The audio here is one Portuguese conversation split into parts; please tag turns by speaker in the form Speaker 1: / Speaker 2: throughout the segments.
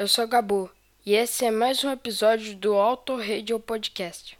Speaker 1: eu sou Gabu e esse é mais um episódio do Auto Radio Podcast.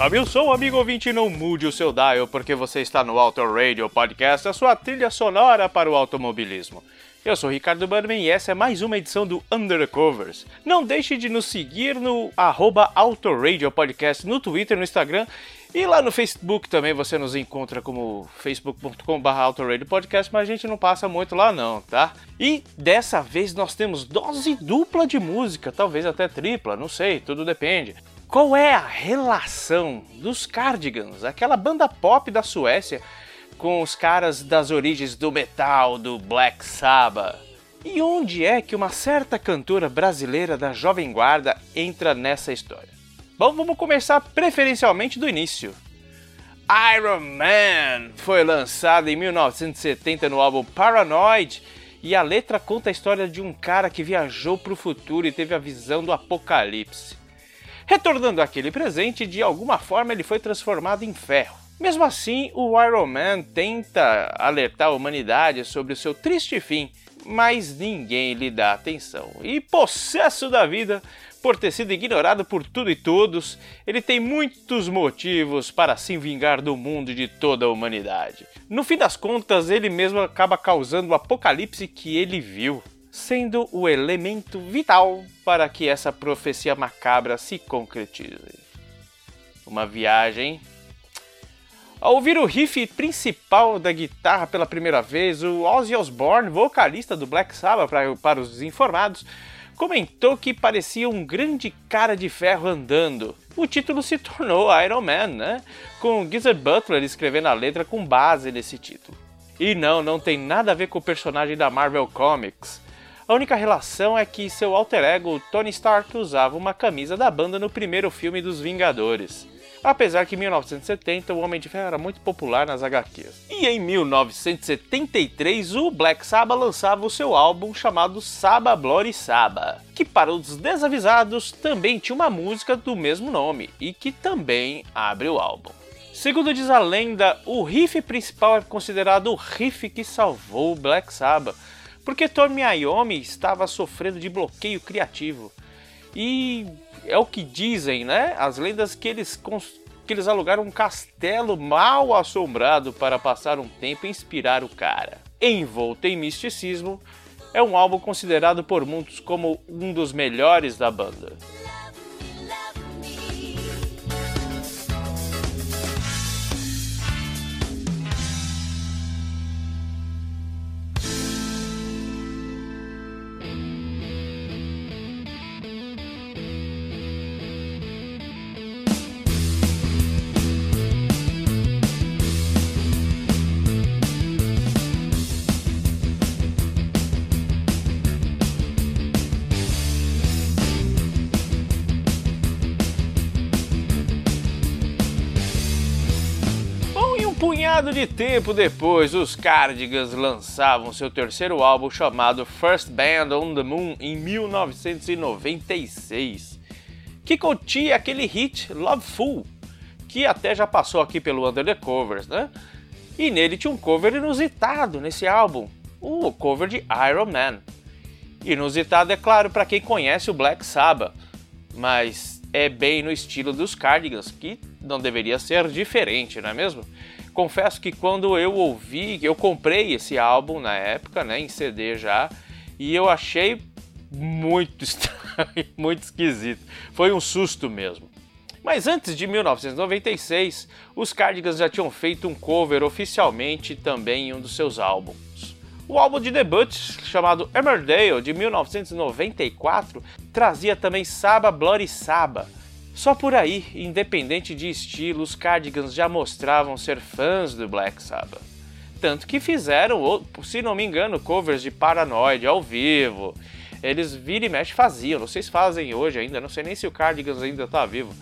Speaker 2: Sabe o som, amigo ouvinte? Não mude o seu dial porque você está no Auto Radio Podcast, a sua trilha sonora para o automobilismo. Eu sou Ricardo Burman e essa é mais uma edição do Undercovers. Não deixe de nos seguir no arroba Autoradio Podcast no Twitter, no Instagram e lá no Facebook também você nos encontra como facebook.com.br Podcast, mas a gente não passa muito lá não, tá? E dessa vez nós temos dose dupla de música, talvez até tripla, não sei, tudo depende. Qual é a relação dos Cardigans, aquela banda pop da Suécia, com os caras das origens do metal, do Black Sabbath? E onde é que uma certa cantora brasileira da Jovem Guarda entra nessa história? Bom, vamos começar preferencialmente do início. Iron Man foi lançado em 1970 no álbum Paranoid e a letra conta a história de um cara que viajou para o futuro e teve a visão do apocalipse. Retornando àquele presente, de alguma forma ele foi transformado em ferro. Mesmo assim, o Iron Man tenta alertar a humanidade sobre o seu triste fim, mas ninguém lhe dá atenção. E possesso da vida, por ter sido ignorado por tudo e todos, ele tem muitos motivos para se vingar do mundo e de toda a humanidade. No fim das contas, ele mesmo acaba causando o apocalipse que ele viu sendo o elemento vital para que essa profecia macabra se concretize. Uma viagem. Ao ouvir o riff principal da guitarra pela primeira vez, o Ozzy Osbourne, vocalista do Black Sabbath para, os desinformados, comentou que parecia um grande cara de ferro andando. O título se tornou Iron Man, né? Com Geezer Butler escrevendo a letra com base nesse título. E não, não tem nada a ver com o personagem da Marvel Comics. A única relação é que seu alter ego, Tony Stark, usava uma camisa da banda no primeiro filme dos Vingadores. Apesar que em 1970 o Homem de Ferro era muito popular nas HQs. E em 1973 o Black Sabbath lançava o seu álbum chamado Saba Bloody Saba, que para os desavisados também tinha uma música do mesmo nome e que também abre o álbum. Segundo diz a lenda, o riff principal é considerado o riff que salvou o Black Sabbath, porque Tommy Iommi estava sofrendo de bloqueio criativo. E é o que dizem, né? As lendas que eles, que eles alugaram um castelo mal assombrado para passar um tempo e inspirar o cara. Envolto em misticismo, é um álbum considerado por muitos como um dos melhores da banda. Punhado de tempo depois, os Cardigans lançavam seu terceiro álbum chamado First Band on the Moon em 1996, que continha aquele hit Loveful, que até já passou aqui pelo Under the Covers, né? E nele tinha um cover inusitado nesse álbum, o cover de Iron Man. Inusitado, é claro, para quem conhece o Black Sabbath, mas é bem no estilo dos Cardigans, que não deveria ser diferente, não é mesmo? Confesso que quando eu ouvi, eu comprei esse álbum na época, né, em CD já, e eu achei muito estranho, muito esquisito. Foi um susto mesmo. Mas antes de 1996, os Cardigans já tinham feito um cover oficialmente também em um dos seus álbuns. O álbum de debut, chamado Emmerdale, de 1994, trazia também Saba Bloody Saba, só por aí, independente de estilo, os Cardigans já mostravam ser fãs do Black Sabbath. Tanto que fizeram, se não me engano, covers de Paranoid ao vivo. Eles vira e mexe faziam, não sei se fazem hoje ainda, não sei nem se o Cardigans ainda está vivo,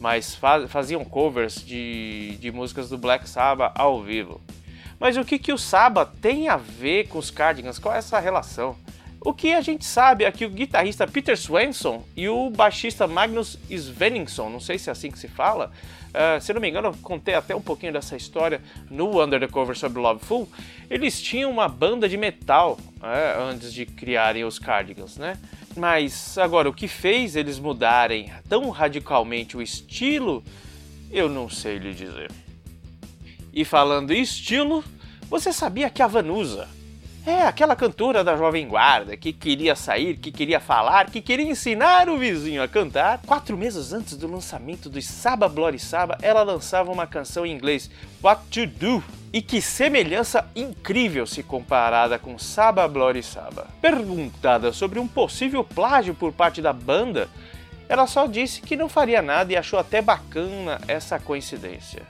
Speaker 2: mas faziam covers de, de músicas do Black Sabbath ao vivo. Mas o que, que o Saba tem a ver com os Cardigans? Qual é essa relação? O que a gente sabe é que o guitarrista Peter Swenson e o baixista Magnus Svenningsson, não sei se é assim que se fala, uh, se não me engano, eu contei até um pouquinho dessa história no Under the Cover sobre Loveful, eles tinham uma banda de metal uh, antes de criarem os Cardigans, né? Mas agora, o que fez eles mudarem tão radicalmente o estilo, eu não sei lhe dizer. E falando em estilo, você sabia que a Vanusa, é, aquela cantora da Jovem Guarda que queria sair, que queria falar, que queria ensinar o vizinho a cantar. Quatro meses antes do lançamento do Saba Bloody Saba, ela lançava uma canção em inglês, What to Do. E que semelhança incrível se comparada com Saba Bloody Saba. Perguntada sobre um possível plágio por parte da banda, ela só disse que não faria nada e achou até bacana essa coincidência.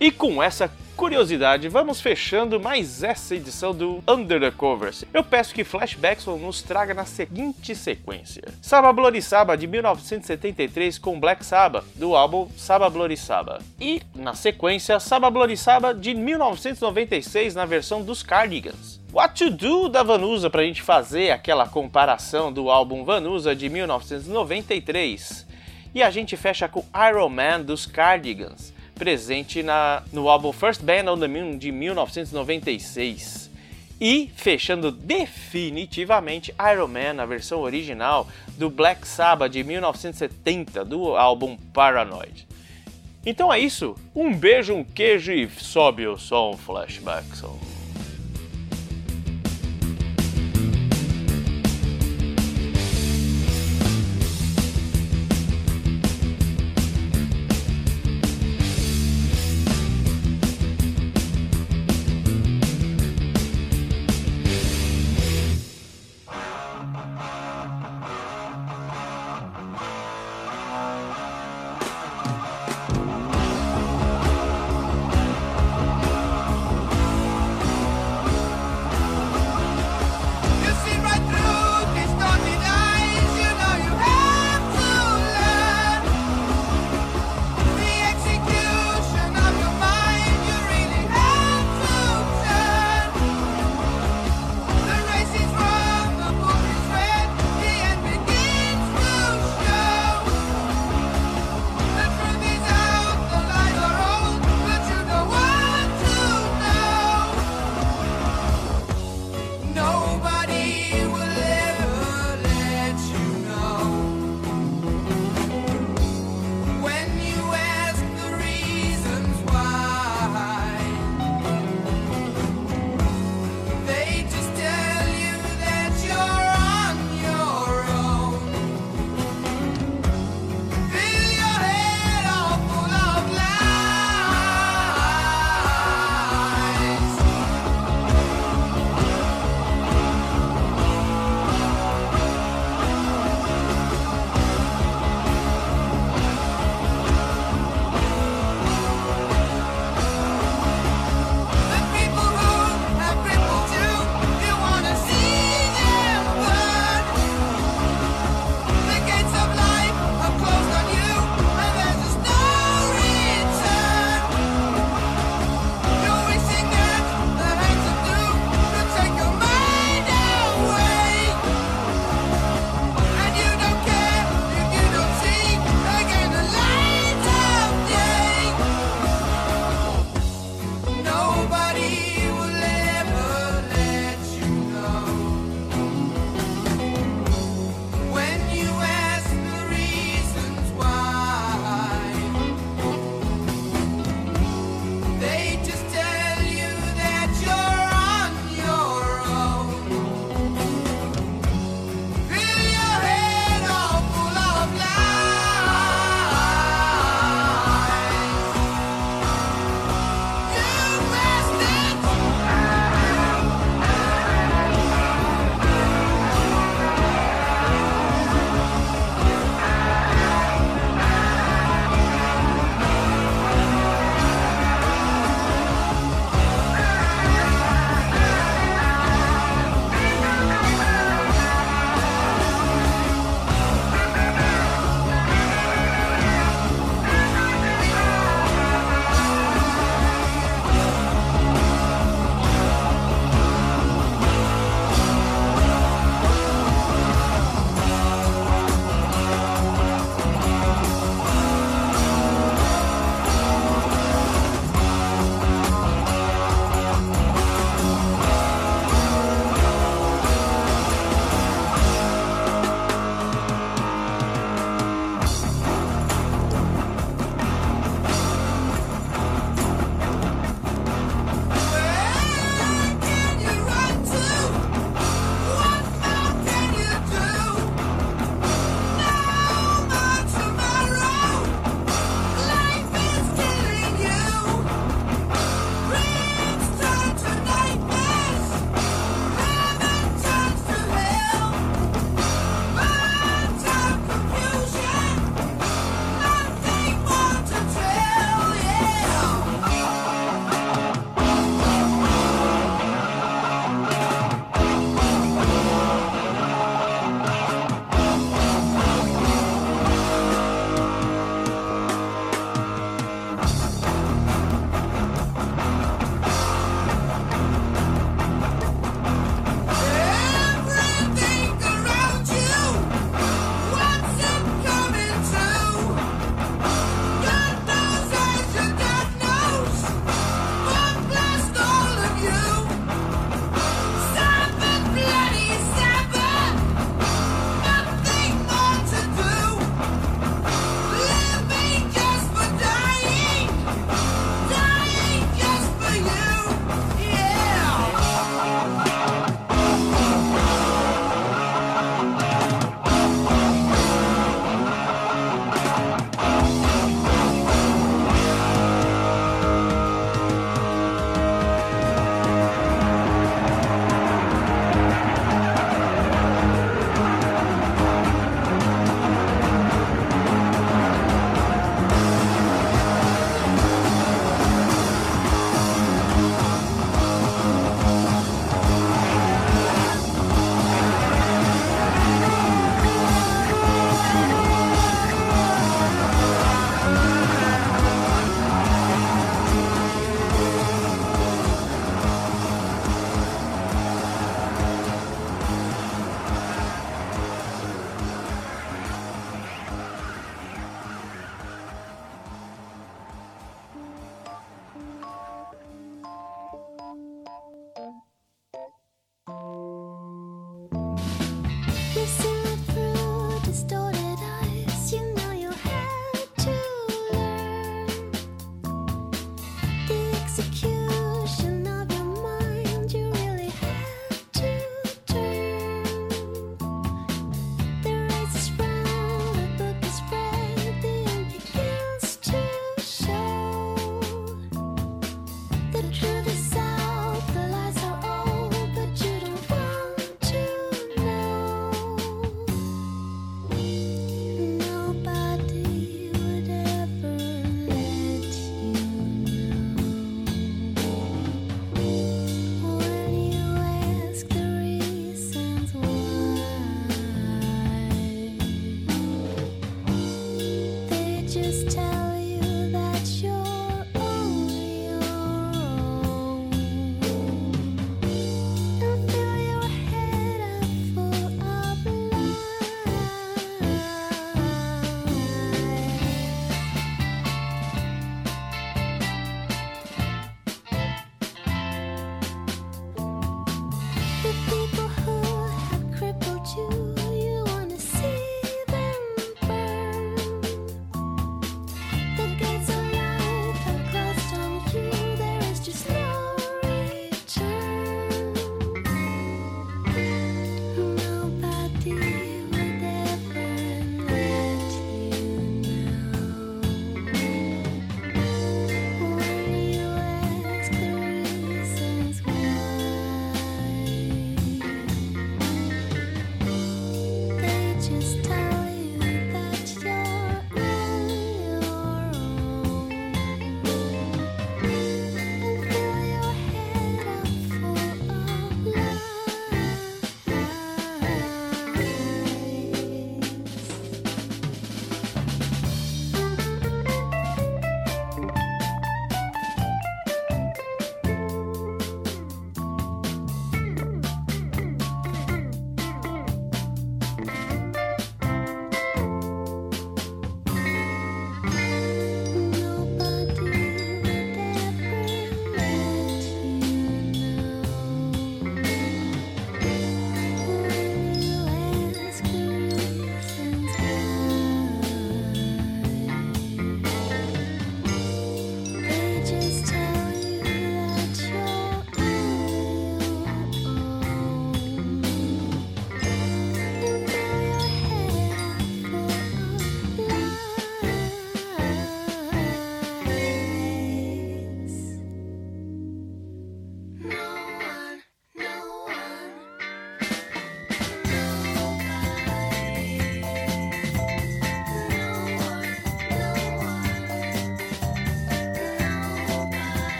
Speaker 2: E com essa curiosidade, vamos fechando mais essa edição do Under the Covers. Eu peço que Flashbacks nos traga na seguinte sequência: Saba Bloody Saba de 1973 com Black Sabbath, do álbum Saba Bloody Saba. E, na sequência, Saba Bloody Saba de 1996 na versão dos Cardigans. What to Do da Vanusa para a gente fazer aquela comparação do álbum Vanusa de 1993. E a gente fecha com Iron Man dos Cardigans presente na, no álbum First Band on the Moon de 1996. E fechando definitivamente Iron Man, a versão original do Black Sabbath de 1970, do álbum Paranoid. Então é isso, um beijo, um queijo e sobe o som flashback.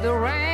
Speaker 3: the rain.